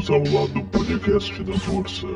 Bem-vindos ao lado podcast da Força.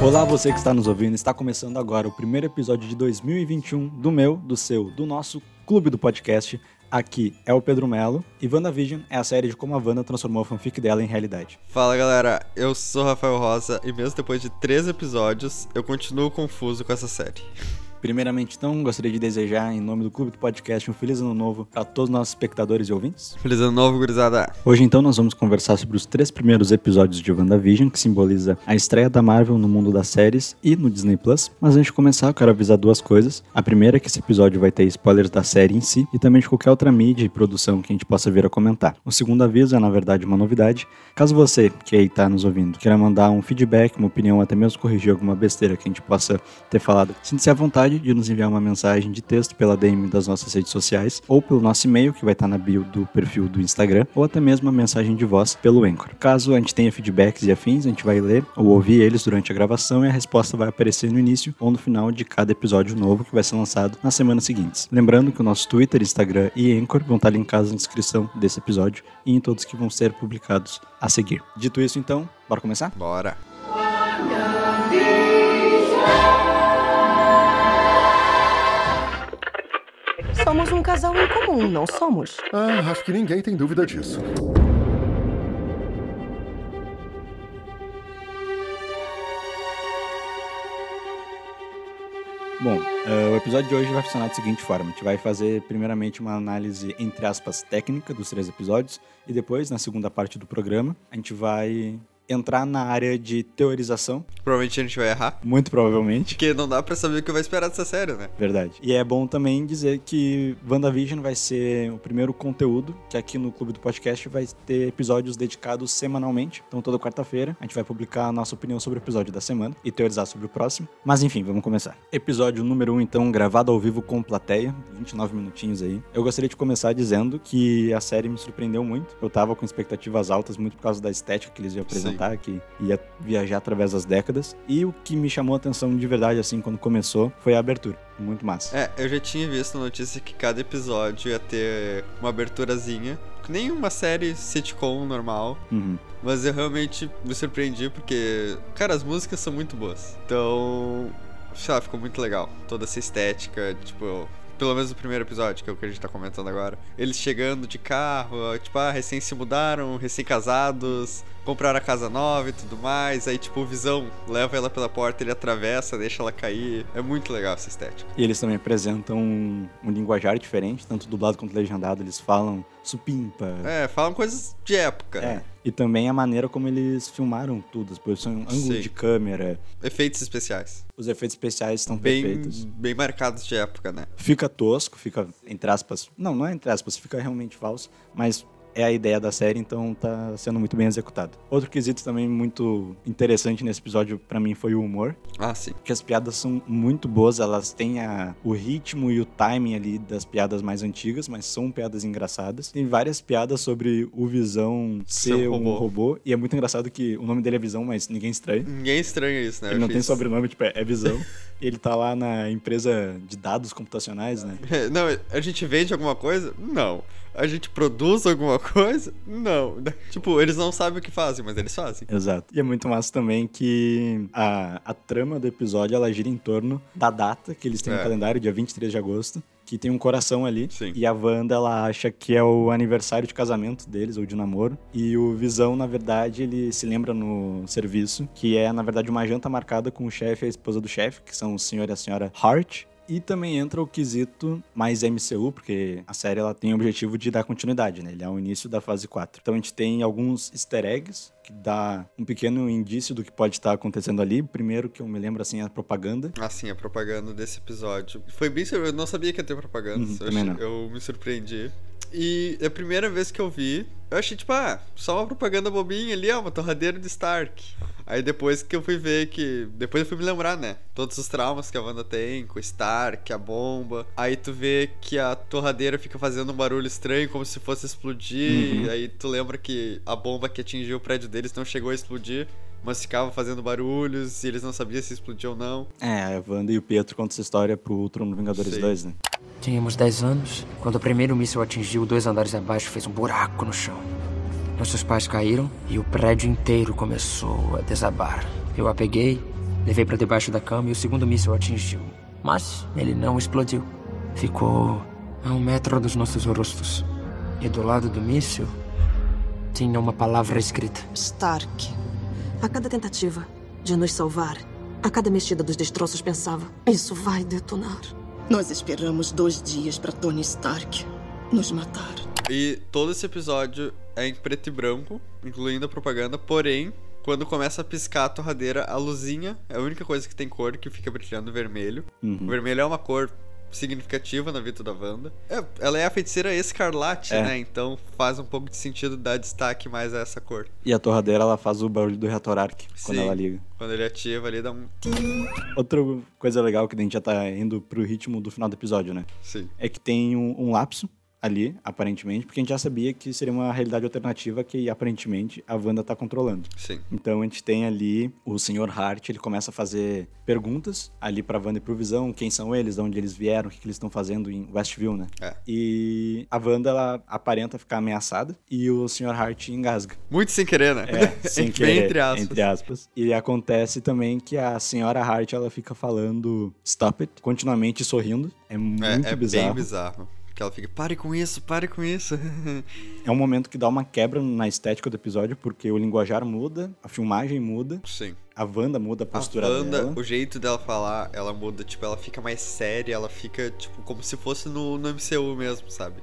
Olá, você que está nos ouvindo. Está começando agora o primeiro episódio de 2021 do meu, do seu, do nosso clube do podcast. Aqui é o Pedro Melo e WandaVision é a série de como a Wanda transformou a fanfic dela em realidade. Fala galera, eu sou Rafael Rosa e mesmo depois de três episódios, eu continuo confuso com essa série. Primeiramente, então, gostaria de desejar, em nome do Clube do Podcast, um feliz ano novo para todos os nossos espectadores e ouvintes. Feliz ano novo, gurizada! Hoje, então, nós vamos conversar sobre os três primeiros episódios de WandaVision, que simboliza a estreia da Marvel no mundo das séries e no Disney Plus. Mas antes de começar, eu quero avisar duas coisas. A primeira é que esse episódio vai ter spoilers da série em si e também de qualquer outra mídia e produção que a gente possa vir a comentar. O segundo aviso é, na verdade, uma novidade. Caso você, que aí está nos ouvindo, queira mandar um feedback, uma opinião, até mesmo corrigir alguma besteira que a gente possa ter falado, sinta-se à vontade de nos enviar uma mensagem de texto pela DM das nossas redes sociais ou pelo nosso e-mail, que vai estar na bio do perfil do Instagram, ou até mesmo uma mensagem de voz pelo Anchor. Caso a gente tenha feedbacks e afins, a gente vai ler ou ouvir eles durante a gravação e a resposta vai aparecer no início ou no final de cada episódio novo que vai ser lançado nas semanas seguintes. Lembrando que o nosso Twitter, Instagram e Anchor vão estar linkados na descrição desse episódio e em todos que vão ser publicados a seguir. Dito isso, então, bora começar? Bora! Somos um casal em comum, não somos? Ah, acho que ninguém tem dúvida disso. Bom, uh, o episódio de hoje vai funcionar da seguinte forma: a gente vai fazer primeiramente uma análise, entre aspas, técnica dos três episódios, e depois, na segunda parte do programa, a gente vai entrar na área de teorização. Provavelmente a gente vai errar. Muito provavelmente. Porque não dá pra saber o que vai esperar dessa série, né? Verdade. E é bom também dizer que WandaVision vai ser o primeiro conteúdo que aqui no Clube do Podcast vai ter episódios dedicados semanalmente. Então toda quarta-feira a gente vai publicar a nossa opinião sobre o episódio da semana e teorizar sobre o próximo. Mas enfim, vamos começar. Episódio número 1, um, então, gravado ao vivo com plateia, 29 minutinhos aí. Eu gostaria de começar dizendo que a série me surpreendeu muito. Eu tava com expectativas altas muito por causa da estética que eles iam apresentar. Sim que ia viajar através das décadas. E o que me chamou a atenção de verdade, assim, quando começou, foi a abertura. Muito massa. É, eu já tinha visto notícia que cada episódio ia ter uma aberturazinha. Nem uma série sitcom normal. Uhum. Mas eu realmente me surpreendi porque, cara, as músicas são muito boas. Então, sei lá, ficou muito legal. Toda essa estética, tipo, pelo menos o primeiro episódio, que é o que a gente tá comentando agora. Eles chegando de carro, tipo, ah, recém se mudaram, recém-casados, compraram a casa nova e tudo mais. Aí, tipo, o Visão leva ela pela porta, ele atravessa, deixa ela cair. É muito legal essa estética. E eles também apresentam um, um linguajar diferente, tanto dublado quanto legendado. Eles falam supimpa. É, falam coisas de época. É. E também a maneira como eles filmaram tudo, as posições, ângulo de câmera. Efeitos especiais. Os efeitos especiais estão bem, perfeitos. Bem marcados de época, né? Fica tosco, fica, entre aspas. Não, não é entre aspas, fica realmente falso, mas é a ideia da série, então tá sendo muito bem executado. Outro quesito também muito interessante nesse episódio para mim foi o humor. Ah, sim. Porque as piadas são muito boas, elas têm a, o ritmo e o timing ali das piadas mais antigas, mas são piadas engraçadas. Tem várias piadas sobre o Visão ser um robô. robô. e é muito engraçado que o nome dele é Visão, mas ninguém estranha. Ninguém estranha isso, né? Ele não tem sobrenome, tipo, é Visão. e ele tá lá na empresa de dados computacionais, né? não, a gente vende alguma coisa? Não a gente produz alguma coisa? Não. Tipo, eles não sabem o que fazem, mas eles fazem. Exato. E é muito massa também que a, a trama do episódio ela gira em torno da data que eles têm é. no calendário, dia 23 de agosto. Que tem um coração ali. Sim. E a Wanda, ela acha que é o aniversário de casamento deles, ou de namoro. E o Visão, na verdade, ele se lembra no serviço que é, na verdade, uma janta marcada com o chefe e a esposa do chefe, que são o senhor e a senhora Hart. E também entra o quesito mais MCU, porque a série ela tem o objetivo de dar continuidade, né? Ele é o início da fase 4. Então a gente tem alguns easter eggs que dá um pequeno indício do que pode estar acontecendo ali. Primeiro que eu me lembro assim é a propaganda. Ah, sim, a propaganda desse episódio. Foi bem, eu não sabia que ia ter propaganda. Uhum, eu, achei, eu me surpreendi. E é a primeira vez que eu vi, eu achei, tipo, ah, só uma propaganda bobinha ali, ó, uma torradeira de Stark. Aí depois que eu fui ver que. Depois eu fui me lembrar, né? Todos os traumas que a Wanda tem, com o Stark, a bomba. Aí tu vê que a torradeira fica fazendo um barulho estranho, como se fosse explodir. Uhum. Aí tu lembra que a bomba que atingiu o prédio deles não chegou a explodir. Mas ficava fazendo barulhos e eles não sabiam se explodia ou não. É, a Wanda e o Pietro contam essa história pro Trono Vingadores Sim. 2, né? Tínhamos 10 anos quando o primeiro míssil atingiu dois andares abaixo fez um buraco no chão. Nossos pais caíram e o prédio inteiro começou a desabar. Eu a peguei, levei para debaixo da cama e o segundo míssil atingiu. Mas ele não explodiu. Ficou a um metro dos nossos rostos. E do lado do míssil tinha uma palavra escrita. Stark. A cada tentativa de nos salvar, a cada mexida dos destroços pensava: isso vai detonar. Nós esperamos dois dias para Tony Stark nos matar. E todo esse episódio é em preto e branco, incluindo a propaganda, porém, quando começa a piscar a torradeira, a luzinha é a única coisa que tem cor que fica brilhando vermelho. O vermelho é uma cor significativa na vida da Wanda. É, ela é a feiticeira escarlate, É. né? Então faz um pouco de sentido dar destaque mais a essa cor. E a torradeira, ela faz o barulho do reator Arc quando ela liga. Quando ele ativa ali, dá um. Outra coisa legal que a gente já tá indo pro ritmo do final do episódio, né? Sim. É que tem um, um lapso ali, aparentemente, porque a gente já sabia que seria uma realidade alternativa que, aparentemente, a Wanda tá controlando. Sim. Então a gente tem ali o Sr. Hart, ele começa a fazer perguntas ali pra Wanda e pro Visão, quem são eles, de onde eles vieram, o que, que eles estão fazendo em Westview, né? É. E a Wanda, ela aparenta ficar ameaçada e o Sr. Hart engasga. Muito sem querer, né? É, sem querer, entre aspas. entre aspas. E acontece também que a senhora Hart, ela fica falando stop it, continuamente sorrindo. É muito É, é bizarro. bem bizarro. Que ela fica, pare com isso, pare com isso. É um momento que dá uma quebra na estética do episódio, porque o linguajar muda, a filmagem muda, Sim. a Wanda muda a postura a Wanda, dela. o jeito dela falar, ela muda, tipo, ela fica mais séria, ela fica, tipo, como se fosse no, no MCU mesmo, sabe?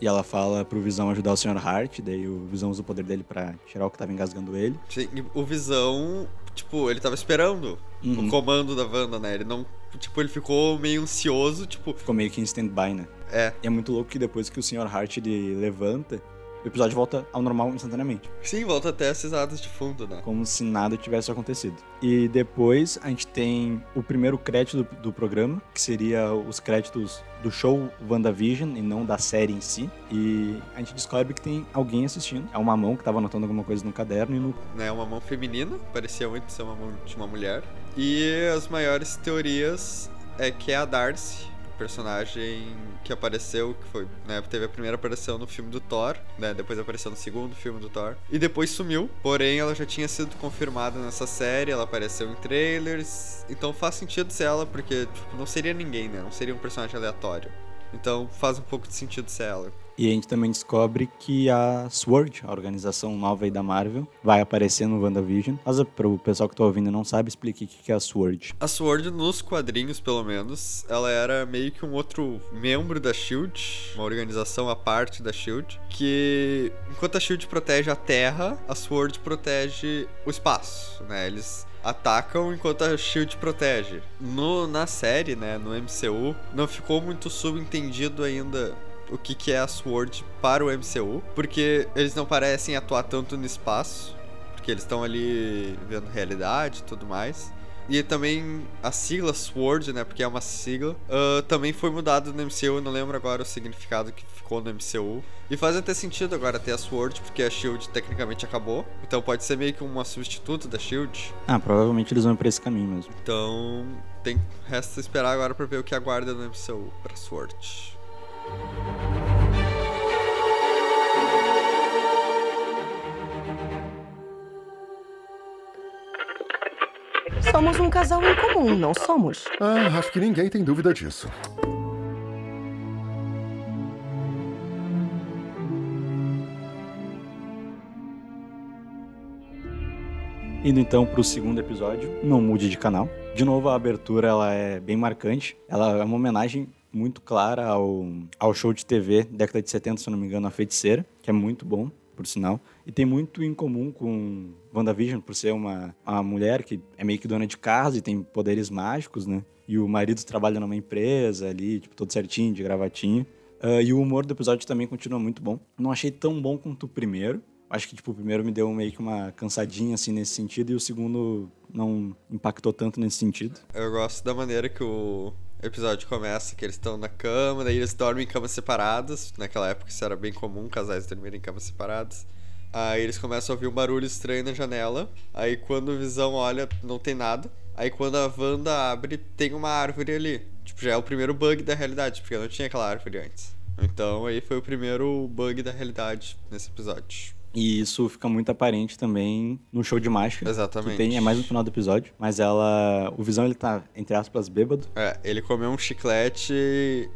E ela fala pro Visão ajudar o Sr. Hart, daí o Visão usa o poder dele pra tirar o que tava engasgando ele. Sim, o Visão, tipo, ele tava esperando Uhum. o comando da Wanda, né? Ele não, tipo, ele ficou meio ansioso, tipo, Ficou meio que em stand-by, né? é, E é muito louco que depois que o Sr. Hart ele levanta, o episódio volta ao normal instantaneamente. sim, volta até as risadas de fundo, né? como se nada tivesse acontecido. E depois a gente tem o primeiro crédito do, do programa, que seria os créditos do show WandaVision e não da série em si. E a gente descobre que tem alguém assistindo. É uma mão que tava anotando alguma coisa no caderno e no. né, uma mão feminina, parecia muito ser uma mão de uma mulher. E as maiores teorias é que é a Darcy, personagem que apareceu, que foi, né, teve a primeira aparição no filme do Thor, né, depois apareceu no segundo filme do Thor, e depois sumiu, porém ela já tinha sido confirmada nessa série, ela apareceu em trailers, então faz sentido ser ela, porque tipo, não seria ninguém, né, não seria um personagem aleatório. Então faz um pouco de sentido ser ela. E a gente também descobre que a SWORD, a organização nova aí da Marvel, vai aparecer no WandaVision. Mas pro pessoal que tá ouvindo e não sabe, explique o que é a SWORD. A Sword, nos quadrinhos pelo menos, ela era meio que um outro membro da SHIELD, uma organização à parte da SHIELD, que enquanto a SHIELD protege a Terra, a Sword protege o espaço, né? Eles atacam enquanto a SHIELD protege. No, na série, né, no MCU, não ficou muito subentendido ainda o que, que é a Sword para o MCU, porque eles não parecem atuar tanto no espaço, porque eles estão ali vendo realidade e tudo mais. E também a sigla SWORD, né? Porque é uma sigla. ah, também foi mudado no MCU, não lembro agora o significado que ficou no MCU. E faz até sentido agora ter a SWORD, porque a SHIELD tecnicamente acabou. Então pode ser meio que uma substituta da SHIELD. Ah, provavelmente eles vão por esse caminho mesmo. Então tem resta esperar agora pra ver o que aguarda no MCU pra SWORD. Somos um casal em comum, não somos? Ah, acho que ninguém tem dúvida disso. Indo então pro segundo episódio, não mude de canal. De novo, a abertura ela é bem marcante. Ela é uma homenagem muito clara ao, ao show de TV década de 70, se não me engano, A Feiticeira, que é muito bom, por sinal. E tem muito em comum com WandaVision, por ser uma, uma mulher que é meio que dona de casa e tem poderes mágicos, né? E o marido trabalha numa empresa ali, tipo, todo certinho, de gravatinha. Ah, e o humor do episódio também continua muito bom. Não achei tão bom quanto o primeiro. Acho que, tipo, o primeiro me deu meio que uma cansadinha, assim, nesse sentido, e o segundo não impactou tanto nesse sentido. Eu gosto da maneira que o episódio começa, que eles estão na cama, daí eles dormem em camas separadas. Naquela época isso era bem comum, casais dormirem em camas separadas. Aí eles começam a ouvir um barulho estranho na janela. Aí quando o Visão olha, não tem nada. Aí quando a Wanda abre, tem uma árvore ali. Tipo, já é o primeiro bug da realidade, porque não tinha aquela árvore antes. Então aí foi o primeiro bug da realidade nesse episódio. E isso fica muito aparente também no show de mágica. Exatamente. Que tem, é mais no final do episódio. Mas ela. O Visão ele tá, entre aspas, bêbado. É, ele comeu um chiclete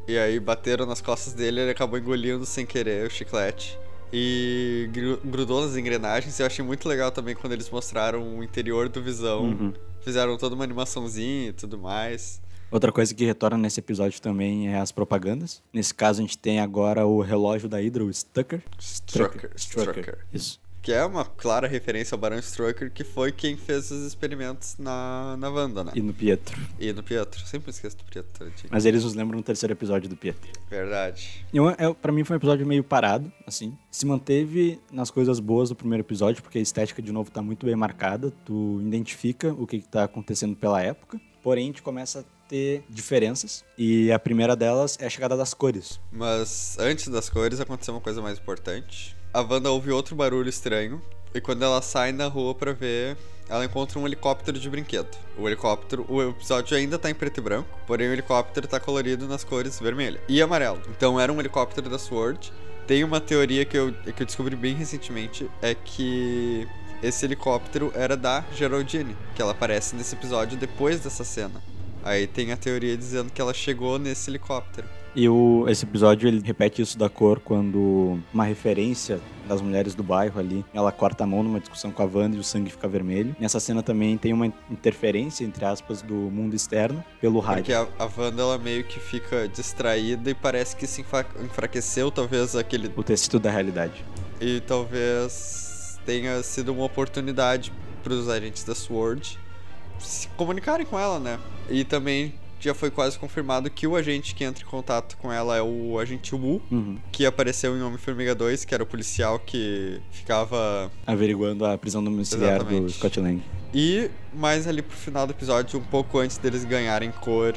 e aí bateram nas costas dele e ele acabou engolindo sem querer o chiclete. E gru- grudou nas engrenagens. Eu achei muito legal também quando eles mostraram o interior do Visão. Uhum. Fizeram toda uma animaçãozinha e tudo mais. Outra coisa que retorna nesse episódio também é as propagandas. Nesse caso, a gente tem agora o relógio da Hydra, o Stucker. Strucker. Strucker. Isso. Que é uma clara referência ao Barão Strucker, que foi quem fez os experimentos na, na Wanda, né? E no Pietro. E no Pietro. Sempre esqueço do Pietro. Mas eles nos lembram no terceiro episódio do Pietro. Verdade. E é, pra mim foi um episódio meio parado, assim. Se manteve nas coisas boas do primeiro episódio, porque a estética, de novo, tá muito bem marcada. Tu identifica o que, que tá acontecendo pela época. Porém, a gente começa a ter diferenças. E a primeira delas é a chegada das cores. Mas antes das cores aconteceu uma coisa mais importante. A Wanda ouve outro barulho estranho. E quando ela sai na rua pra ver, ela encontra um helicóptero de brinquedo. O helicóptero, o episódio ainda tá em preto e branco, porém o helicóptero tá colorido nas cores vermelha e amarelo. Então era um helicóptero da SWORD. Tem uma teoria que eu, que eu descobri bem recentemente, é que esse helicóptero era da Geraldine, que ela aparece nesse episódio depois dessa cena. Aí tem a teoria dizendo que ela chegou nesse helicóptero. E o, esse episódio ele repete isso da cor quando uma referência das mulheres do bairro ali, ela corta a mão numa discussão com a Wanda e o sangue fica vermelho. Nessa cena também tem uma interferência, entre aspas, do mundo externo pelo Porque rádio. a, a Wanda ela meio que fica distraída e parece que se enfraqueceu, talvez aquele. O tecido da realidade. E talvez tenha sido uma oportunidade para os agentes da SWORD se comunicarem com ela, né? E também já foi quase confirmado que o agente que entra em contato com ela é o agente Wu, Uhum. que apareceu em Homem-Formiga 2, que era o policial que ficava Averiguando a prisão domiciliar do. Scott Lang. E mais ali pro final do episódio, um pouco antes deles ganharem cor,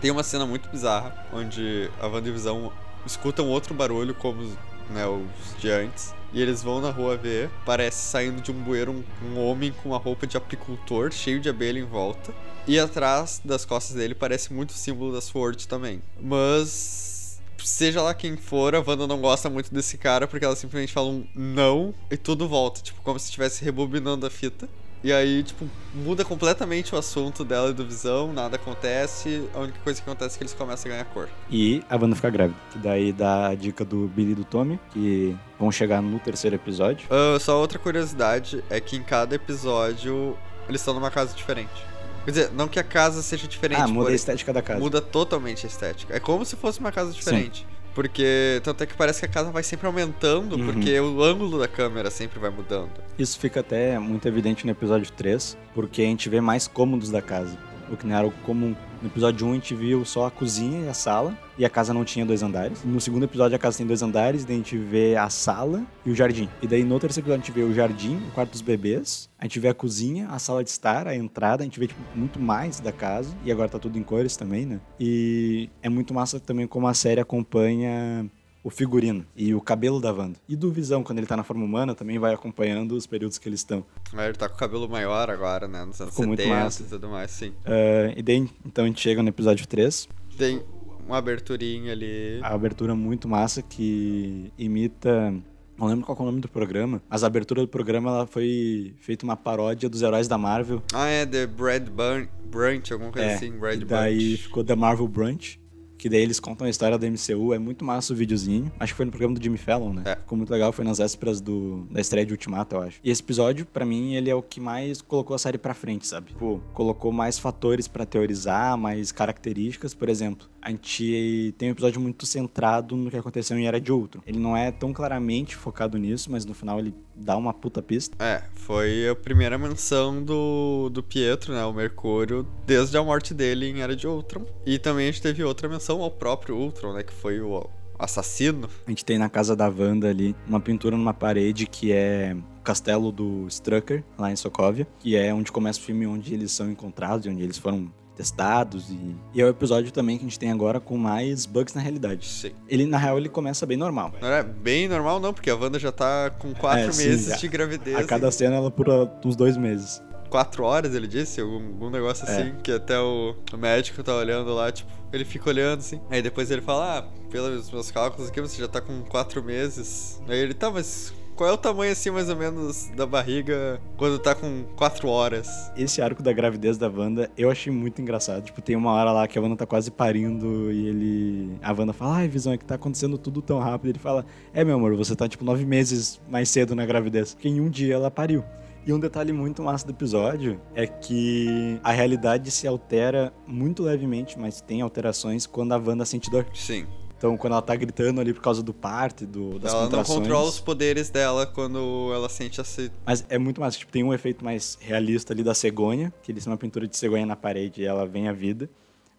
tem uma cena muito bizarra, onde a Wanda e Visão escutam outro barulho, como né, os de antes. E eles vão na rua ver, parece saindo de um bueiro um, um homem com uma roupa de apicultor, cheio de abelha em volta. E atrás das costas dele parece muito o símbolo da Sword também. Mas seja lá quem for, a Wanda não gosta muito desse cara porque ela simplesmente fala um não e tudo volta, tipo, como se estivesse rebobinando a fita. E aí, tipo, muda completamente o assunto dela e do Visão, nada acontece, a única coisa que acontece é que eles começam a ganhar cor. E a Wanda fica grávida. Que daí dá a dica do Billy e do Tommy, que vão chegar no terceiro episódio. Ah, só outra curiosidade é que em cada episódio eles estão numa casa diferente. Quer dizer, não que a casa seja diferente, ah, muda a porém, estética da casa. muda totalmente a estética. É como se fosse uma casa diferente. Porque tanto é que parece que a casa vai sempre aumentando, Uhum. porque o ângulo da câmera sempre vai mudando. Isso fica até muito evidente no episódio 3, porque a gente vê mais cômodos da casa. O que não era comum. No episódio 1 a gente viu só a cozinha e a sala, e a casa não tinha dois andares. No segundo episódio a casa tem dois andares, daí a gente vê a sala e o jardim. E daí no terceiro episódio a gente vê o jardim, o quarto dos bebês, a gente vê a cozinha, a sala de estar, a entrada, a gente vê tipo, muito mais da casa, e agora tá tudo em cores também, né? E é muito massa também como a série acompanha o figurino e o cabelo da Wanda. E do Visão, quando ele tá na forma humana, também vai acompanhando os períodos que eles estão. Aí ele tá com o cabelo maior agora, né? Nos anos Ficou muito 70 massa. e tudo mais, sim. Ah, e daí, então a gente chega no episódio 3, Tem uma aberturinha ali. a abertura muito massa que imita. Não lembro qual é o nome do programa, mas a abertura do programa ela foi feita uma paródia dos heróis da Marvel. Ah, é The Brad Bun Brunch, alguma coisa É, assim, Brad e daí ficou The Marvel Brunch. Que daí eles contam a história da MCU, é muito massa o videozinho. Acho que foi no programa do Jimmy Fallon, né? É. Ficou muito legal, foi nas vésperas do, da estreia de Ultimato, eu acho. E esse episódio, pra mim, ele é o que mais colocou a série pra frente, sabe? Pô, colocou mais fatores pra teorizar, mais características. Por exemplo, a gente tem um episódio muito centrado no que aconteceu em Era de Outro. Ele não é tão claramente focado nisso, mas no final ele dá uma puta pista. É, foi a primeira menção do, do Pietro, né? O Mercúrio, desde a morte dele em Era de Ultron. E também a gente teve outra menção ao próprio Ultron, né? Que foi o, assassino. A gente tem na casa da Wanda ali uma pintura numa parede que é o castelo do Strucker, lá em Sokovia, que é onde começa o filme onde eles são encontrados e onde eles foram testados e, e é o episódio também que a gente tem agora com mais bugs na realidade. Sim. Ele na real ele começa bem normal. Não é bem normal, não, porque a Wanda já tá com quatro É, meses de gravidez. A cada e cena ela por uns dois meses. quatro horas, ele disse, algum, algum negócio É. assim, que até o, o médico tá olhando lá, tipo, ele fica olhando assim. Aí depois ele fala, ah, pelos meus cálculos aqui, você já tá com quatro meses. Aí ele, tá, mas qual é o tamanho assim, mais ou menos, da barriga quando tá com quatro horas? Esse arco da gravidez da Wanda eu achei muito engraçado. Tipo, tem uma hora lá que a Wanda tá quase parindo e ele. A Wanda fala, ai, Visão, é que tá acontecendo tudo tão rápido. Ele fala, é, meu amor, você tá tipo nove meses mais cedo na gravidez. Porque em um dia ela pariu. E um detalhe muito massa do episódio é que a realidade se altera muito levemente, mas tem alterações quando a Wanda sente dor. Sim. Então, quando ela tá gritando ali por causa do parto do, das ela não contrações... controla os poderes dela quando ela sente essa. Mas é muito massa. Tipo, tem um efeito mais realista ali da cegonha, que eles têm uma pintura de cegonha na parede e ela vem à vida.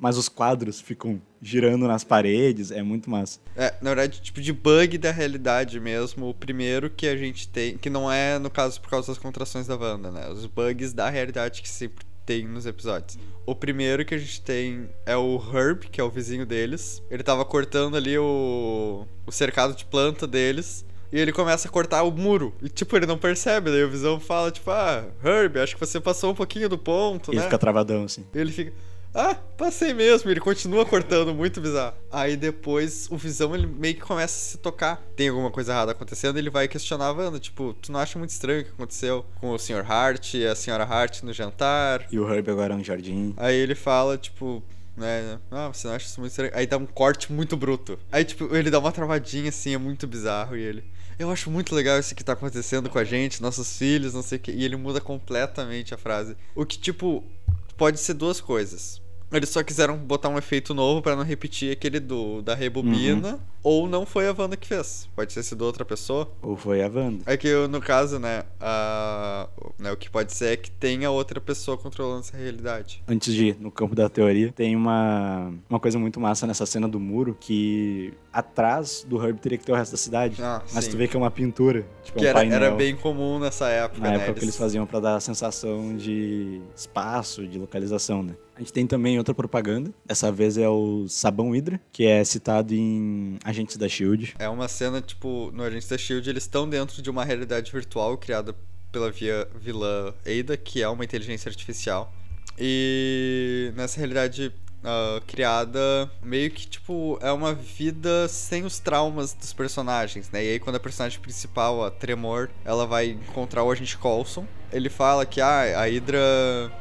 Mas os quadros ficam girando nas paredes, é muito massa. É, na verdade, tipo de bug da realidade mesmo. O primeiro que a gente tem, que não é no caso por causa das contrações da Wanda, né? Os bugs da realidade que sempre tem nos episódios. O primeiro que a gente tem é o Herb, que é o vizinho deles. Ele tava cortando ali o, o cercado de planta deles. E ele começa a cortar o muro. E, tipo, ele não percebe. Daí o Visão fala, tipo, ah, Herb, acho que você passou um pouquinho do ponto, Ele né? fica travadão, assim. E ele fica. Ah, passei mesmo. Ele continua cortando, muito bizarro. Aí depois o Visão ele meio que começa a se tocar. Tem alguma coisa errada acontecendo, ele vai questionar a Wanda. Tipo, tu não acha muito estranho o que aconteceu com o Sr. Hart e a Sra. Hart no jantar? E o Herb agora um jardim. Aí ele fala, tipo. Né, ah, você não acha isso muito estranho? Aí dá um corte muito bruto. Aí, tipo, ele dá uma travadinha assim, é muito bizarro. E ele. Eu acho muito legal isso que tá acontecendo com a gente, nossos filhos, não sei o que. E ele muda completamente a frase. O que, tipo, pode ser duas coisas. Eles só quiseram botar um efeito novo pra não repetir aquele do da rebobina. Ou não foi a Wanda que fez. Pode ter sido outra pessoa. Ou foi a Wanda. É que no caso, né, a, né, o que pode ser é que tenha outra pessoa controlando essa realidade. Antes de ir no campo da teoria, tem uma, uma coisa muito massa nessa cena do muro que atrás do Herb teria que ter o resto da cidade. Ah, mas sim. tu vê que é uma pintura. Tipo, Que um era, painel. era bem comum nessa época, Na né? época que eles faziam pra dar a sensação de espaço, de localização, né? A gente tem também outra propaganda. Dessa vez é o sabão Hydra, que é citado em Agentes da Shield. É uma cena, tipo, no Agentes da Shield, eles estão dentro de uma realidade virtual criada pela via vilã Ada, que é uma inteligência artificial. E nessa realidade ah, criada, meio que, tipo, é uma vida sem os traumas dos personagens, né? E aí, quando a personagem principal, a Tremor, ela vai encontrar o agente Coulson, ele fala que ah, a Hydra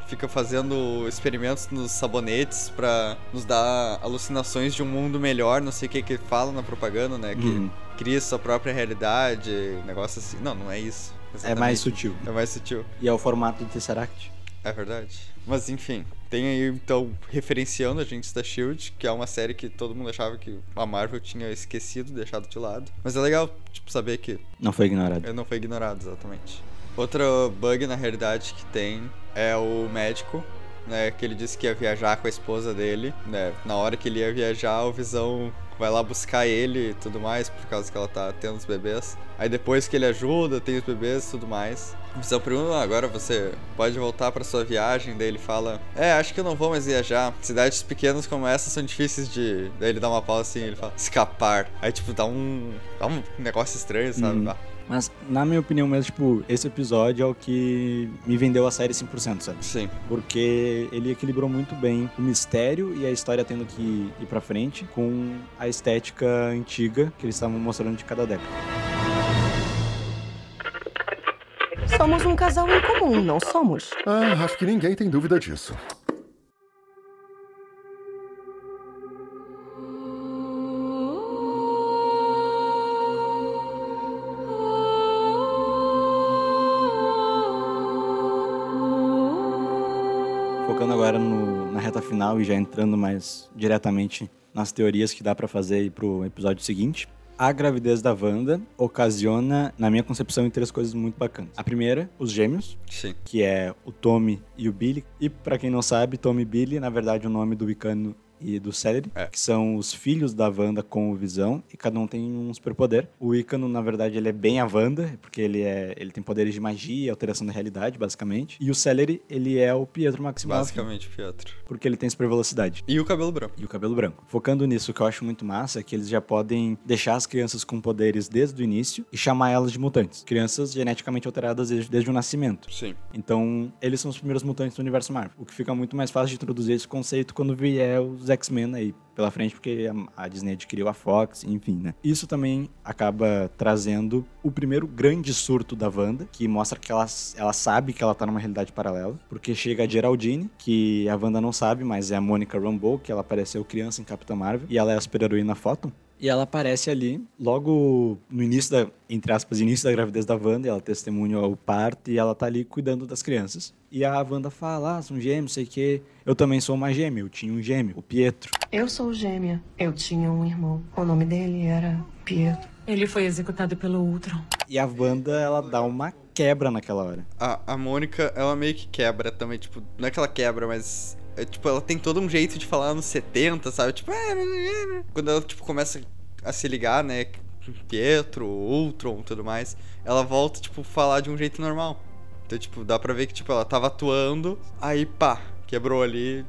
fica fazendo experimentos nos sabonetes pra nos dar alucinações de um mundo melhor, não sei o que que fala na propaganda, né? Que Uhum. cria sua própria realidade, negócio assim. Não, não é isso. É mais exatamente. sutil. É mais sutil. E é o formato do Tesseract. É verdade. Mas enfim, tem aí então referenciando Agentes da Shield, que é uma série que todo mundo achava que a Marvel tinha esquecido, deixado de lado. Mas é legal, tipo, saber que Não foi ignorado. ele não foi ignorado, exatamente. Outro bug na realidade que tem é o médico, né? Que ele disse que ia viajar com a esposa dele, né? Na hora que ele ia viajar, o Visão vai lá buscar ele e tudo mais, por causa que ela tá tendo os bebês. Aí depois que ele ajuda, tem os bebês e tudo mais. Visão pergunta, "Ah, agora você pode voltar pra sua viagem? Daí ele fala, é, acho que eu não vou mais viajar. Cidades pequenas como essa são difíceis de... Daí ele dá uma pausa assim, ele fala, escapar. Aí tipo, dá um... dá um negócio estranho, sabe? Uhum. Mas, na minha opinião mesmo, tipo, esse episódio é o que me vendeu a série 100%, sabe? Sim. Porque ele equilibrou muito bem o mistério e a história tendo que ir pra frente com a estética antiga que eles estavam mostrando de cada década. Somos um casal em comum, não somos? Ah, acho que ninguém tem dúvida disso. Focando agora no- na reta final e já entrando mais diretamente nas teorias que dá pra fazer aí pro episódio seguinte. A gravidez da Wanda ocasiona, na minha concepção, três coisas muito bacanas. A primeira, os gêmeos, Sim. que é o Tommy e o Billy. E pra quem não sabe, Tommy e Billy, na verdade, o nome do Wicano e do Celery, É. que são os filhos da Wanda com o Visão, e cada um tem um superpoder. O Icano, na verdade, ele é bem a Wanda, porque ele, é, ele tem poderes de magia, alteração da realidade, basicamente. E o Celery, ele é o Pietro Maximoff, Basicamente, Pietro. porque ele tem super velocidade. E o cabelo branco. E o cabelo branco. Focando nisso, o que eu acho muito massa é que eles já podem deixar as crianças com poderes desde o início e chamar elas de mutantes. Crianças geneticamente alteradas desde, desde o nascimento. Sim. Então, eles são os primeiros mutantes do universo Marvel. O que fica muito mais fácil de introduzir esse conceito quando vier os X-Men aí pela frente, porque a, a Disney adquiriu a Fox, enfim, né? Isso também acaba trazendo o primeiro grande surto da Wanda, que mostra que ela, ela sabe que ela tá numa realidade paralela, porque chega a Geraldine, que a Wanda não sabe, mas é a Monica Rambeau, que ela apareceu criança em Capitã Marvel, e ela é a super-heroína Photon. E ela aparece ali, logo no início da, entre aspas, início da gravidez da Wanda, ela testemunha o parto e ela tá ali cuidando das crianças. E a Wanda fala, ah, são gêmeos, sei que. Eu também sou uma gêmea, eu tinha um gêmeo, o Pietro. Eu sou gêmea. Eu tinha um irmão. O nome dele era Pietro. Ele foi executado pelo Ultron. E a Wanda, ela dá uma quebra naquela hora. A, a Mônica, ela meio que quebra também, tipo, não é que ela quebra, mas. É, tipo, ela tem todo um jeito de falar nos 70, sabe? Tipo, quando ela, tipo, começa a se ligar, né? Pietro, Ultron tudo mais, ela volta, tipo, falar de um jeito normal. Então, tipo, dá pra ver que, tipo, ela tava atuando, aí pá, quebrou ali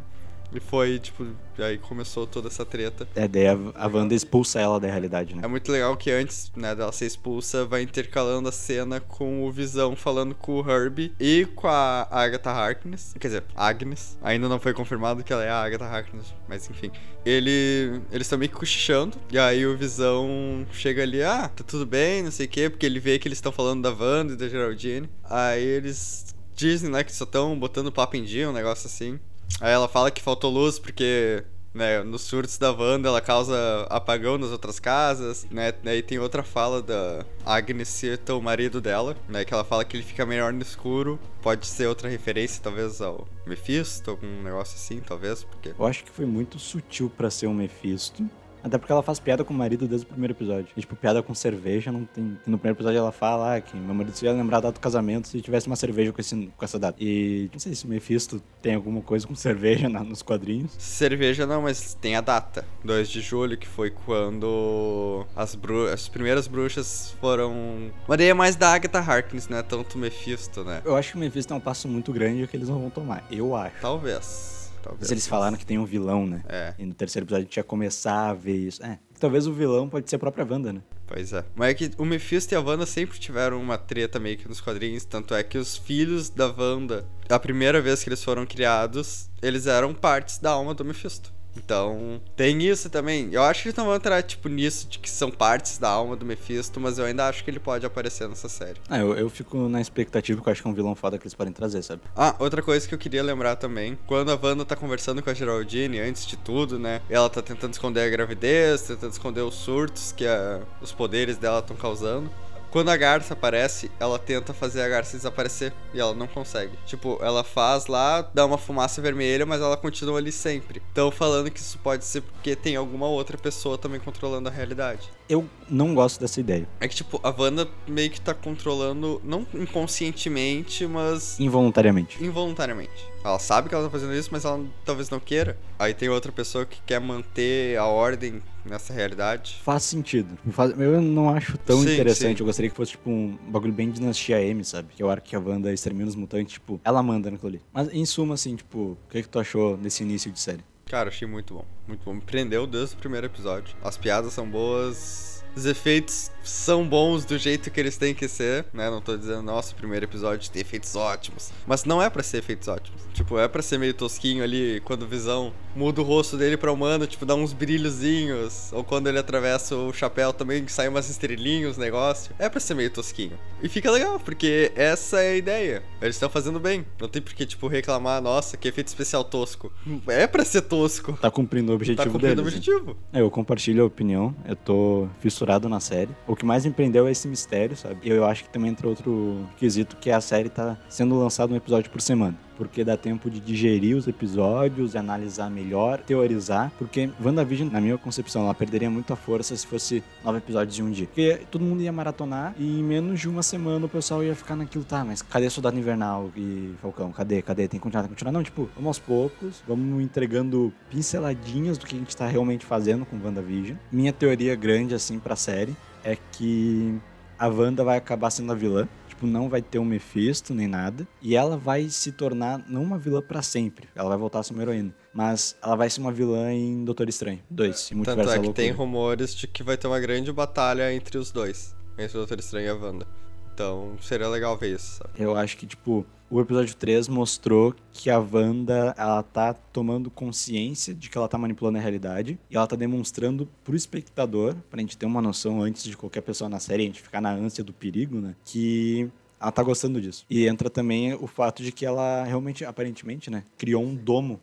e foi, tipo, aí começou toda essa treta. É, daí a, a Wanda expulsa ela da realidade, né? É muito legal que antes, né, dela ser expulsa, vai intercalando a cena com o Visão falando com o Herbie e com a Agatha Harkness. Quer dizer, Agnes. Ainda não foi confirmado que ela é a Agatha Harkness, mas enfim. Ele, eles estão meio que cochichando, e aí o Visão chega ali, ah, tá tudo bem, não sei o quê, porque ele vê que eles estão falando da Wanda e da Geraldine. Aí eles dizem, né, que só estão botando papo em dia, um negócio assim. Aí ela fala que faltou luz porque, né, nos surtos da Wanda ela causa apagão nas outras casas, né? Aí tem outra fala da Agnes cita o marido dela, né? Que ela fala que ele fica melhor no escuro. Pode ser outra referência, talvez, ao Mephisto, algum negócio assim, talvez, porque... Eu acho que foi muito sutil pra ser um Mephisto. Até porque ela faz piada com o marido desde o primeiro episódio. E, tipo, piada com cerveja não tem. No primeiro episódio ela fala ah, que meu marido se ia lembrar da data do casamento se tivesse uma cerveja com, esse, com essa data. E não sei se o Mephisto tem alguma coisa com cerveja na- nos quadrinhos. Cerveja não, mas tem a data. 2 de julho, que foi quando as, bru as primeiras bruxas foram... Mas daí é mais da Agatha Harkness, não é tanto Mephisto, né? Eu acho que o Mephisto é um passo muito grande que eles não vão tomar. Eu acho. Talvez. Talvez. Mas eles falaram que tem um vilão, né? É. E no terceiro episódio a gente ia começar a ver isso. É. Talvez o vilão pode ser a própria Wanda, né? Pois é. Mas é que o Mephisto e a Wanda sempre tiveram uma treta meio que nos quadrinhos. Tanto é que os filhos da Wanda, a primeira vez que eles foram criados, eles eram partes da alma do Mephisto. Então, tem isso também. Eu acho que eles não vão entrar, tipo, nisso de que são partes da alma do Mephisto, mas eu ainda acho que ele pode aparecer nessa série. Ah, eu, eu fico na expectativa porque eu acho que é um vilão foda que eles podem trazer, sabe? Ah, outra coisa que eu queria lembrar também, quando a Wanda tá conversando com a Geraldine, antes de tudo, né? Ela tá tentando esconder a gravidez, tentando esconder os surtos que a- os poderes dela estão causando. Quando a garça aparece, ela tenta fazer a garça desaparecer e ela não consegue. Tipo, ela faz lá, dá uma fumaça vermelha, mas ela continua ali sempre. Então, falando que isso pode ser porque tem alguma outra pessoa também controlando a realidade. Eu não gosto dessa ideia. É que, tipo, a Wanda meio que tá controlando, não inconscientemente, mas Involuntariamente. involuntariamente. Ela sabe que ela tá fazendo isso, mas ela talvez não queira. Aí tem outra pessoa que quer manter a ordem nessa realidade. Faz sentido. Eu não acho tão Sim, interessante. sim. Eu gostaria que fosse, tipo, um bagulho bem dinastia M, sabe? Que é o arco que a Wanda extermina os mutantes, tipo, ela manda naquilo ali. Mas, em suma, assim, tipo, o que, que tu achou desse início de série? Cara, achei muito bom. Muito bom. Me prendeu desde o primeiro episódio. As piadas são boas. Os efeitos são bons do jeito que eles têm que ser, né? Não tô dizendo, nossa, o primeiro episódio tem efeitos ótimos. Mas não é pra ser efeitos ótimos. Tipo, é pra ser meio tosquinho ali, quando o Visão muda o rosto dele pra humano, tipo, dá uns brilhozinhos. Ou quando ele atravessa o chapéu também, sai umas estrelinhas, negócio. É pra ser meio tosquinho. E fica legal, porque essa é a ideia. Eles estão fazendo bem. Não tem por que, tipo, reclamar, nossa, que efeito especial tosco. É pra ser tosco. Tá cumprindo o objetivo Tá cumprindo o deles, né? objetivo. É, Eu compartilho a opinião, eu tô fissurado na série. O que mais me prendeu é esse mistério, sabe? E eu acho que também entra outro quesito, que é a série tá sendo lançada um episódio por semana. porque dá tempo de digerir os episódios, analisar melhor, teorizar, porque WandaVision, na minha concepção, ela perderia muita força se fosse nove episódios em um dia. Porque todo mundo ia maratonar e em menos de uma semana o pessoal ia ficar naquilo, tá, mas cadê Soldado Invernal e Falcão? Cadê? Cadê? Tem que continuar, tem que continuar. Não, tipo, vamos aos poucos, vamos entregando pinceladinhas do que a gente tá realmente fazendo com WandaVision. Minha teoria grande, assim, pra série é que a Wanda vai acabar sendo a vilã. Tipo, não vai ter um Mephisto nem nada. E ela vai se tornar não uma vilã para sempre. Ela vai voltar a ser uma heroína. Mas ela vai ser uma vilã em Doutor Estranho 2. Em Tanto é que tem rumores de que vai ter uma grande batalha entre os dois. Entre o Doutor Estranho e a Wanda. Então seria legal ver isso, sabe? Eu acho que, tipo, o episódio 3 mostrou que a Wanda, ela tá tomando consciência de que ela tá manipulando a realidade e ela tá demonstrando pro espectador, pra gente ter uma noção antes de qualquer pessoa na série, a gente ficar na ânsia do perigo, né? Que ela tá gostando disso. E entra também o fato de que ela realmente, aparentemente, né, criou um domo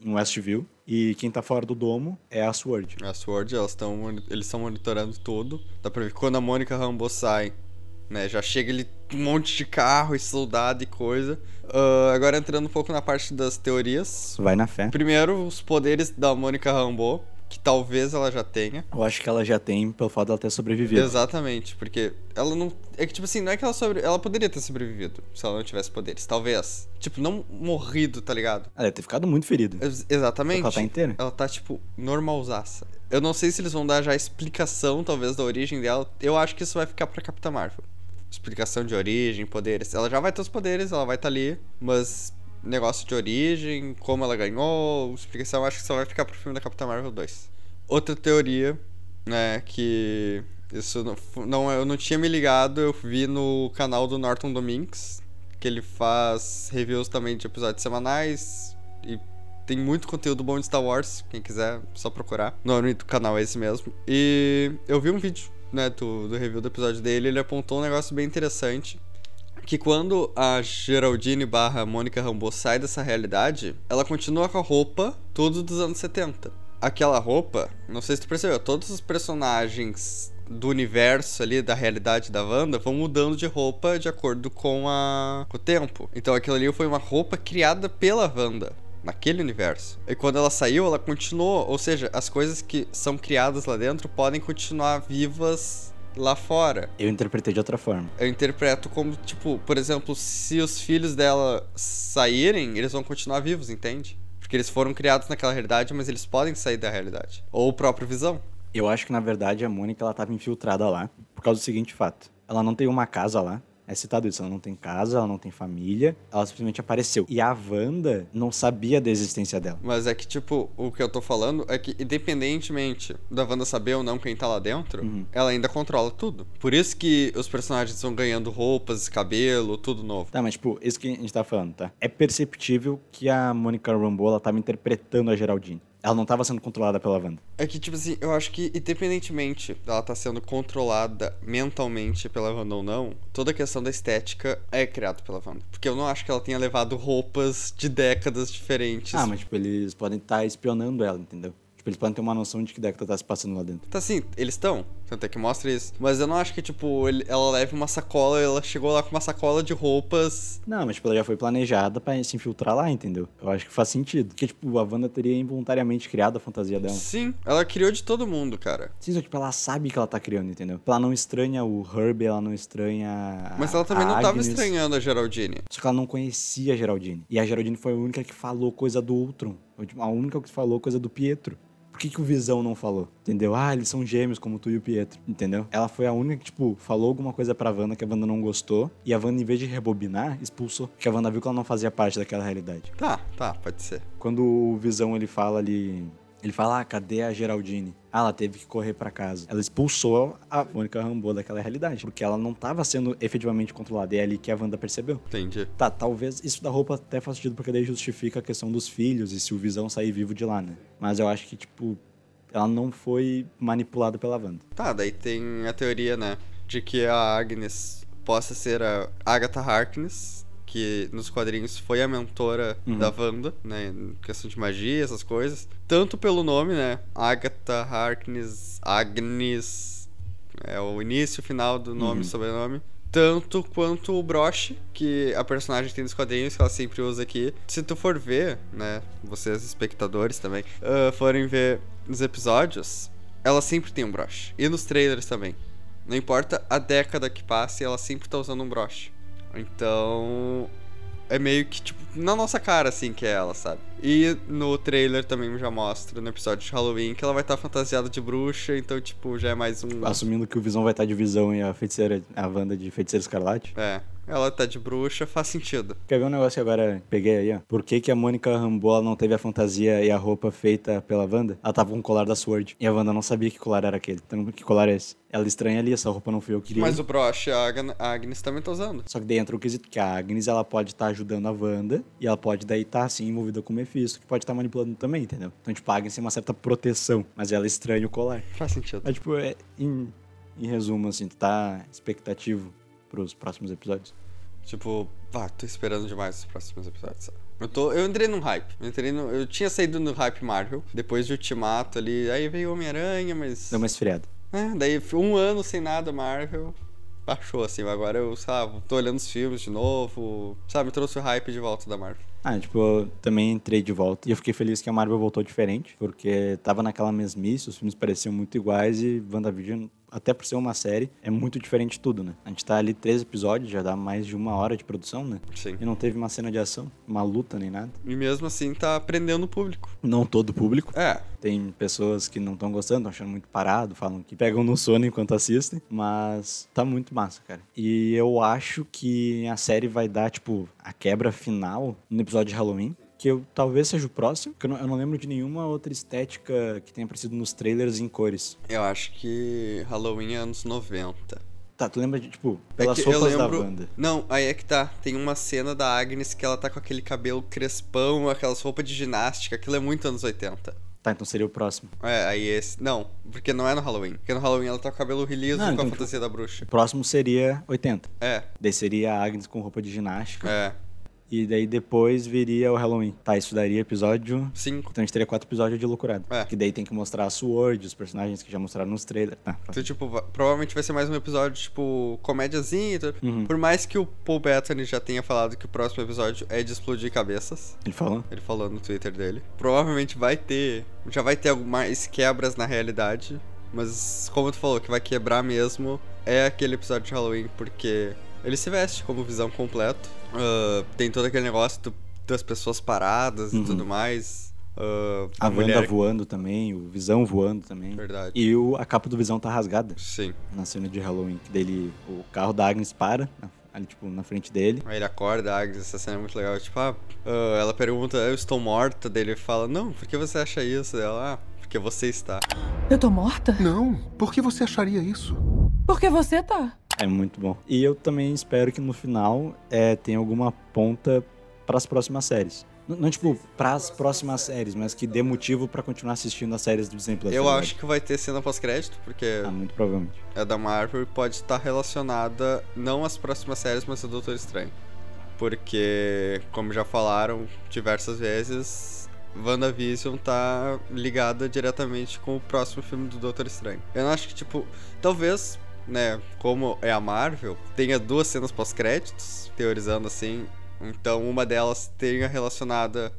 em Westview. E quem tá fora do domo é a Sword. A Sword, elas tão, eles estão monitorando tudo. Dá pra ver quando a Mônica Rambeau sai, né? Já chega ali um monte de carro e soldado e coisa. Uh, agora entrando um pouco na parte das teorias. Vai na fé. Primeiro, os poderes da Mônica Rambeau, que talvez ela já tenha. Eu acho que ela já tem pelo fato dela ter sobrevivido. Exatamente, porque ela não. É que, tipo assim, não é que ela sobre. Ela poderia ter sobrevivido se ela não tivesse poderes. Talvez. Tipo, não morrido, tá ligado? Ela deve ter ficado muito ferida. Ex exatamente. Ela tá inteira. Ela tá, tipo, normalzaça. Eu não sei se eles vão dar já a explicação, talvez, da origem dela. Eu acho que isso vai ficar pra Capitã Marvel explicação de origem, poderes. Ela já vai ter os poderes, ela vai estar tá ali, mas negócio de origem, como ela ganhou, explicação, acho que só vai ficar pro filme da Capitã Marvel 2. Outra teoria, né, que isso não, não eu não tinha me ligado, eu vi no canal do Norton Domingues, que ele faz reviews também de episódios semanais e tem muito conteúdo bom de Star Wars, quem quiser, só procurar. O nome do canal é esse mesmo. E eu vi um vídeo né, do, do review do episódio dele, ele apontou um negócio bem interessante. Que quando a Geraldine barra Mônica Rambeau sai dessa realidade, ela continua com a roupa tudo dos anos 70. Aquela roupa, não sei se tu percebeu, todos os personagens do universo ali, da realidade da Wanda, vão mudando de roupa de acordo com, a, com o tempo. Então aquilo ali foi uma roupa criada pela Wanda naquele universo. E quando ela saiu, ela continuou, ou seja, as coisas que são criadas lá dentro podem continuar vivas lá fora. Eu interpretei de outra forma. Eu interpreto como, tipo, por exemplo, se os filhos dela saírem, eles vão continuar vivos, entende? Porque eles foram criados naquela realidade, mas eles podem sair da realidade. Ou o próprio Visão. Eu acho que, na verdade, a Mônica, ela tava infiltrada lá, por causa do seguinte fato. Ela não tem uma casa lá, é citado isso, ela não tem casa, ela não tem família, ela simplesmente apareceu. E a Wanda não sabia da existência dela. Mas é que, tipo, o que eu tô falando é que, independentemente da Wanda saber ou não quem tá lá dentro, uhum. ela ainda controla tudo. Por isso que os personagens vão ganhando roupas, cabelo, tudo novo. Tá, mas, tipo, isso que a gente tá falando, tá? É perceptível que a Monica Rambeau, ela tava interpretando a Geraldine. Ela não estava sendo controlada pela Wanda. É que, tipo assim, eu acho que, independentemente dela estar tá sendo controlada mentalmente pela Wanda ou não, toda a questão da estética é criada pela Wanda. Porque eu não acho que ela tenha levado roupas de décadas diferentes. Ah, mas, tipo, eles podem estar tá espionando ela, entendeu? Tipo, eles podem ter uma noção de que década tá se passando lá dentro. Tá sim, eles estão. Tanto é que mostra isso. Mas eu não acho que, tipo, ele, ela leve uma sacola, ela chegou lá com uma sacola de roupas. Não, mas tipo, ela já foi planejada para se infiltrar lá, entendeu? Eu acho que faz sentido. Porque, tipo, a Wanda teria involuntariamente criado a fantasia dela. Sim, ela criou de todo mundo, cara. Sim, só que tipo, ela sabe que ela tá criando, entendeu? Ela não estranha o Herb, ela não estranha. Mas ela também não tava estranhando a Geraldine. Só que ela não conhecia a Geraldine. E a Geraldine foi a única que falou coisa do Ultron. A única que falou coisa do Pietro. Por que, que o Visão não falou? Entendeu? Ah, eles são gêmeos, como tu e o Pietro. Entendeu? Ela foi a única que, tipo, falou alguma coisa pra Wanda que a Wanda não gostou. E a Wanda, em vez de rebobinar, expulsou. Porque a Wanda viu que ela não fazia parte daquela realidade. Tá, tá, pode ser. Quando o Visão ele fala ali ele fala, ah, cadê a Geraldine? Ah, ela teve que correr para casa. Ela expulsou a Mônica Rambeau daquela realidade, porque ela não estava sendo efetivamente controlada. E é ali que a Wanda percebeu. Entendi. Tá, talvez isso da roupa até faça sentido, porque daí justifica a questão dos filhos e se o Visão sair vivo de lá, né? Mas eu acho que, tipo, ela não foi manipulada pela Wanda. Tá, daí tem a teoria, né, de que a Agnes possa ser a Agatha Harkness, que nos quadrinhos foi a mentora uhum. da Wanda, né? Em questão de magia, essas coisas. Tanto pelo nome, né? Agatha Harkness, Agnes. É o início e o final do nome uhum. sobrenome. Tanto quanto o broche, que a personagem tem nos quadrinhos, que ela sempre usa aqui. Se tu for ver, né, vocês espectadores também, uh, forem ver nos episódios, ela sempre tem um broche. E nos trailers também. Não importa a década que passe, ela sempre tá usando um broche. Então, é meio que, tipo, na nossa cara, assim, que é ela, sabe? E no trailer também já mostra, no episódio de Halloween, que ela vai estar fantasiada de bruxa, então, tipo, já é mais um. Assumindo que o Visão vai estar de visão e a feiticeira, a Wanda de feiticeira escarlate. É. Ela tá de bruxa, faz sentido. Quer ver um negócio que agora peguei aí, ó? Por que, que a Mônica Rambeau não teve a fantasia e a roupa feita pela Wanda? Ela tava com o colar da Sword. E a Wanda não sabia que colar era aquele. Então, que colar é esse? Ela estranha ali, essa roupa não fui eu que queria. Mas o broche, a Agnes, a Agnes também tá usando. Só que daí entra o quesito que a Agnes, ela pode estar ajudando a Wanda e ela pode daí estar, assim, envolvida com o Mephisto, que pode estar manipulando também, entendeu? Então, tipo, a Agnes tem uma certa proteção, mas ela estranha o colar. Faz sentido. Mas, tipo, é, em, em resumo, assim, tu tá expectativo pros próximos episódios? Tipo, vá, tô esperando demais os próximos episódios. sabe? Eu, tô, eu entrei num hype. Eu, entrei no, eu tinha saído no hype Marvel, depois de Ultimato ali. Aí veio Homem-Aranha, mas. Deu uma esfriada. É, daí um ano sem nada Marvel. Baixou, assim. Agora eu, sabe, tô olhando os filmes de novo. Sabe, me trouxe o hype de volta da Marvel. Ah, tipo, eu também entrei de volta. E eu fiquei feliz que a Marvel voltou diferente, porque tava naquela mesmice, os filmes pareciam muito iguais e WandaVision, até por ser uma série, é muito diferente de tudo, né? A gente tá ali três episódios, já dá mais de uma hora de produção, né? Sim. E não teve uma cena de ação, uma luta nem nada. E mesmo assim tá prendendo o público. Não todo o público. É. Tem pessoas que não estão gostando, estão achando muito parado, falam que pegam no sono enquanto assistem, mas tá muito massa, cara. E eu acho que a série vai dar, tipo, a quebra final no episódio de Halloween. Que eu, talvez seja o próximo, porque eu não, eu não lembro de nenhuma outra estética que tenha aparecido nos trailers em cores. Eu acho que Halloween é anos 90. Tá, tu lembra de, tipo, É pelas eu roupas lembro... da banda. Não, aí é que tá. Tem uma cena da Agnes que ela tá com aquele cabelo crespão, aquelas roupas de ginástica. Aquilo é muito anos 80. Tá, então seria o próximo. É, aí esse. Não, porque não é no Halloween. Porque no Halloween ela tá com o cabelo liso Não, com então, a fantasia da bruxa. O próximo seria 80. É, Daí seria a Agnes com roupa de ginástica. é. E daí depois viria o Halloween. Tá, isso daria episódio Cinco. Então a gente teria quatro episódios de loucurado. É. Que daí tem que mostrar a Sword, os personagens que já mostraram nos trailers. Tá, Então, tipo, va- provavelmente vai ser mais um episódio, tipo, comédiazinho. e tudo. Uhum. Por mais que o Paul Bettany já tenha falado que o próximo episódio é de explodir cabeças. Ele falou? Ele falou no Twitter dele. Provavelmente vai ter. Já vai ter mais quebras na realidade. Mas, como tu falou, que vai quebrar mesmo é aquele episódio de Halloween, porque ele se veste como visão completo. Ah, tem todo aquele negócio do- das pessoas paradas e Uhum. tudo mais. Ah, A, mulher. Wanda voando também, o Visão voando também. Verdade. E o, a capa do Visão tá rasgada Sim. na cena de Halloween. Que dele, o carro da Agnes para, na- ali tipo, na frente dele. Aí ele acorda, a Agnes, essa cena é muito legal. Tipo, ah, ah, ela pergunta, eu estou morta? Daí ele fala, não, por que você acha isso? Ela, ah, porque você está. Eu tô morta? Não, por que você acharia isso? Porque você tá. É muito bom. E eu também espero que no final é, tenha alguma ponta para as próximas séries. N- Não, tipo, pras próximas séries, mas que dê motivo pra continuar assistindo as séries do Disney Plus. Eu ligado? acho que vai ter cena pós-crédito, porque Ah, muito provavelmente. é da Marvel e pode estar relacionada não às próximas séries, mas ao Doutor Estranho. Porque, como já falaram diversas vezes, WandaVision tá ligada diretamente com o próximo filme do Doutor Estranho. Eu não acho que, tipo, talvez, né, como é a Marvel, tenha duas cenas pós-créditos, teorizando assim. Então, uma delas tenha relacionada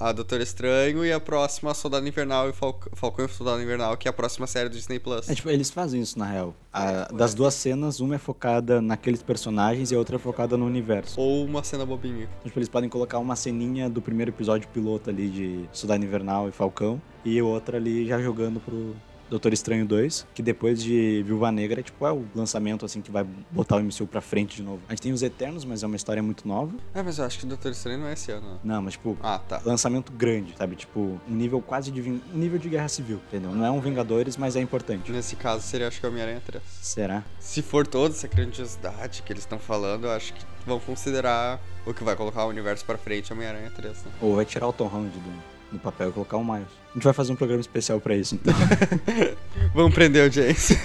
a Doutor Estranho e a próxima Soldado Invernal e Falcão, Falcão e Soldado Invernal, que é a próxima série do Disney Plus. É, tipo, eles fazem isso na real. A- das duas cenas, uma é focada naqueles personagens e a outra é focada no universo. Ou uma cena bobinha. Então, tipo, eles podem colocar uma ceninha do primeiro episódio piloto ali de Soldado Invernal e Falcão e outra ali já jogando pro Doutor Estranho 2, que depois de Viúva Negra, tipo, é o lançamento assim que vai botar o MCU pra frente de novo. A gente tem os Eternos, mas é uma história muito nova. É, mas eu acho que o Doutor Estranho não é esse ano. né? Não, mas tipo, Ah, tá. lançamento grande, sabe? Tipo, um nível quase de um nível de guerra civil, entendeu? Não é um Vingadores, mas é importante. Nesse caso seria acho que Homem-Aranha 3. Será? Se for toda essa grandiosidade que eles estão falando, eu acho que vão considerar o que vai colocar o universo pra frente Homem-Aranha 3, né? Ou vai tirar o Tom Holland do, do papel e colocar o Miles. A gente vai fazer um programa especial pra isso, então. Vamos prender a audiência.